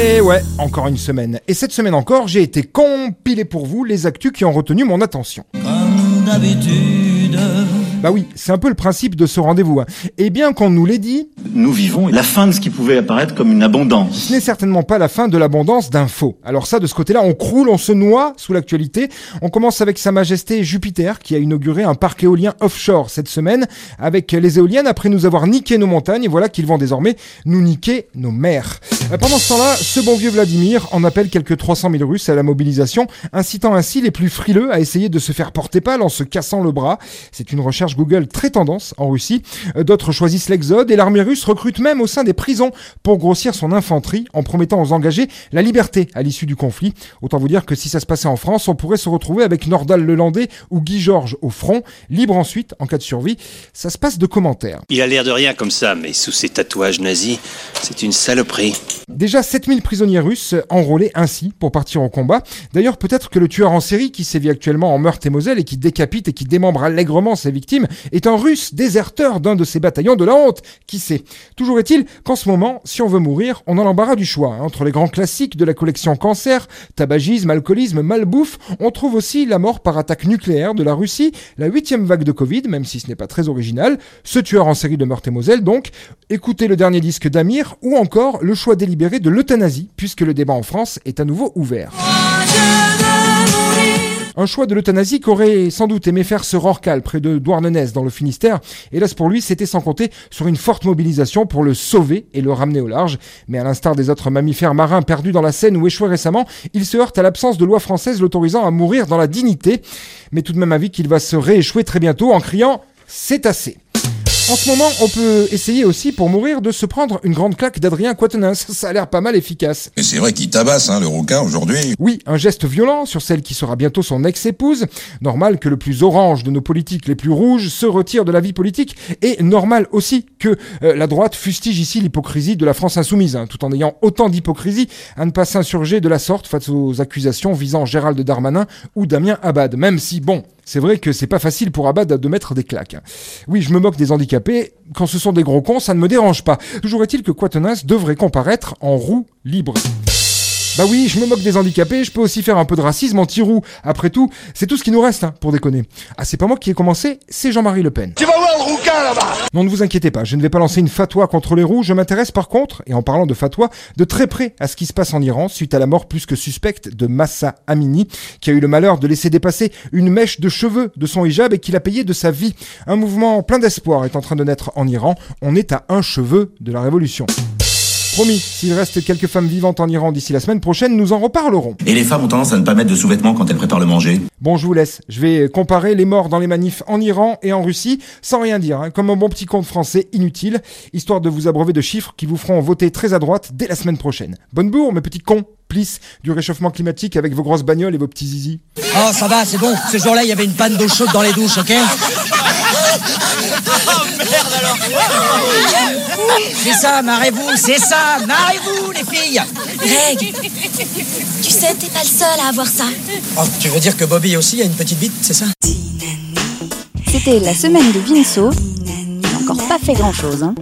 Et ouais, encore une semaine. Et cette semaine encore, j'ai été compilé pour vous les actus qui ont retenu mon attention. Comme d'habitude. Bah oui, c'est un peu le principe de ce rendez-vous. hein. Et bien qu'on nous l'ait dit, nous vivons la fin de ce qui pouvait apparaître comme une abondance. ce n'est certainement pas la fin de l'abondance d'infos. Alors ça, de ce côté-là, on croule, on se noie sous l'actualité. On commence avec Sa Majesté Jupiter qui a inauguré un parc éolien offshore cette semaine avec les éoliennes après nous avoir niqué nos montagnes. Et voilà qu'ils vont désormais nous niquer nos mers. Euh, Pendant ce temps-là, ce bon vieux Vladimir en appelle quelques 300 000 Russes à la mobilisation, incitant ainsi les plus frileux à essayer de se faire porter pâle en se cassant le bras. C'est une recherche Google très tendance en Russie. Euh, D'autres choisissent l'exode et l'armée russe recrute même au sein des prisons pour grossir son infanterie en promettant aux engagés la liberté à l'issue du conflit. Autant vous dire que si ça se passait en France, on pourrait se retrouver avec Nordal Lelandais ou Guy Georges au front, libre ensuite en cas de survie. Ça se passe de commentaires. Il a l'air de rien comme ça, mais sous ses tatouages nazis, c'est une saloperie. Déjà 7000 prisonniers russes enrôlés ainsi pour partir au combat. D'ailleurs, peut-être que le tueur en série qui sévit actuellement en Meurthe-et-Moselle et qui décapite et qui démembre allègrement ses victimes est un russe déserteur d'un de ses bataillons de la honte. Qui sait? Toujours est-il qu'en ce moment, si on veut mourir, on a l'embarras du choix. hein. Entre les grands classiques de la collection cancer, tabagisme, alcoolisme, malbouffe, on trouve aussi la mort par attaque nucléaire de la Russie, la huitième vague de Covid, même si ce n'est pas très original, ce tueur en série de Meurthe-et-Moselle donc, écoutez le dernier disque d'Amir, ou encore le choix délibéré de l'euthanasie, puisque le débat en France est à nouveau ouvert. Un choix de l'euthanasie qu'aurait sans doute aimé faire ce Rorcal près de Douarnenez dans le Finistère. Hélas pour lui, c'était sans compter sur une forte mobilisation pour le sauver et le ramener au large. Mais à l'instar des autres mammifères marins perdus dans la Seine ou échoués récemment, il se heurte à l'absence de loi française l'autorisant à mourir dans la dignité. Mais tout de même avis qu'il va se rééchouer très bientôt en criant C'est assez. En ce moment, on peut essayer aussi pour mourir de se prendre une grande claque d'Adrien Quatennens. Ça a l'air pas mal efficace. Et c'est vrai qu'il tabasse, hein, le rouquin, aujourd'hui. Oui, un geste violent sur celle qui sera bientôt son ex-épouse. Normal que le plus orange de nos politiques les plus rouges se retire de la vie politique. Et normal aussi que euh, la droite fustige ici l'hypocrisie de la France insoumise, hein, tout en ayant autant d'hypocrisie à ne pas s'insurger de la sorte face aux accusations visant Gérald Darmanin ou Damien Abad. Même si, bon, c'est vrai que c'est pas facile pour Abad de mettre des claques. Oui, je me moque des handicapés. Quand ce sont des gros cons, ça ne me dérange pas. Toujours est-il que Quatennens devrait comparaître en roue libre. Bah oui, je me moque des handicapés, je peux aussi faire un peu de racisme anti-roux. Après tout, c'est tout ce qui nous reste, hein, pour déconner. Ah, c'est pas moi qui ai commencé, c'est Jean-Marie Le Pen. Non, ne vous inquiétez pas, je ne vais pas lancer une fatwa contre les roux, je m'intéresse par contre, et en parlant de fatwa, de très près à ce qui se passe en Iran suite à la mort plus que suspecte de Massa Amini, qui a eu le malheur de laisser dépasser une mèche de cheveux de son hijab et qui l'a payé de sa vie. Un mouvement plein d'espoir est en train de naître en Iran, on est à un cheveu de la révolution. Promis, s'il reste quelques femmes vivantes en Iran d'ici la semaine prochaine, nous en reparlerons. Et les femmes ont tendance à ne pas mettre de sous-vêtements quand elles préparent le manger. Bon, je vous laisse. Je vais comparer les morts dans les manifs en Iran et en Russie, sans rien dire, hein, comme un bon petit conte français inutile, histoire de vous abreuver de chiffres qui vous feront voter très à droite dès la semaine prochaine. Bonne bourre, mes petits cons, plisse du réchauffement climatique avec vos grosses bagnoles et vos petits zizi. Oh, ça va, c'est bon. Ce jour-là, il y avait une panne d'eau chaude dans les douches, ok? C'est ça, marrez-vous, c'est ça, marrez-vous, les filles Greg, tu sais, t'es pas le seul à avoir ça. Oh, tu veux dire que Bobby aussi a une petite bite, c'est ça? C'était la semaine de Vinceau. Il n'a encore pas fait grand-chose. Hein.